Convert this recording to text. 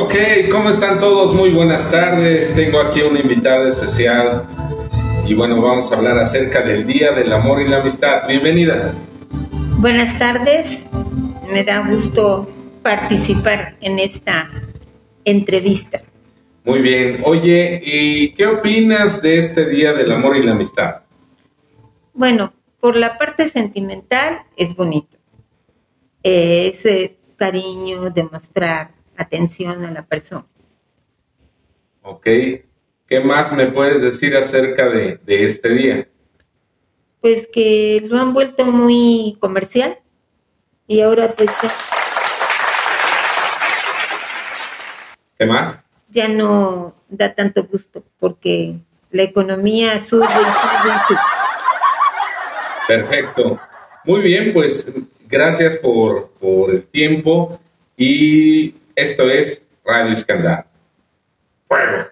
Ok, ¿cómo están todos? Muy buenas tardes. Tengo aquí una invitada especial y bueno, vamos a hablar acerca del Día del Amor y la Amistad. Bienvenida. Buenas tardes. Me da gusto participar en esta entrevista. Muy bien. Oye, ¿y qué opinas de este Día del Amor y la Amistad? Bueno, por la parte sentimental es bonito. ese cariño, demostrar atención a la persona. Ok. ¿Qué más me puedes decir acerca de, de este día? Pues que lo han vuelto muy comercial y ahora pues ya, ¿Qué más? ya no da tanto gusto porque la economía sube y sube y sube. Perfecto. Muy bien, pues gracias por, por el tiempo y esto es Radio Escandal. Fuego.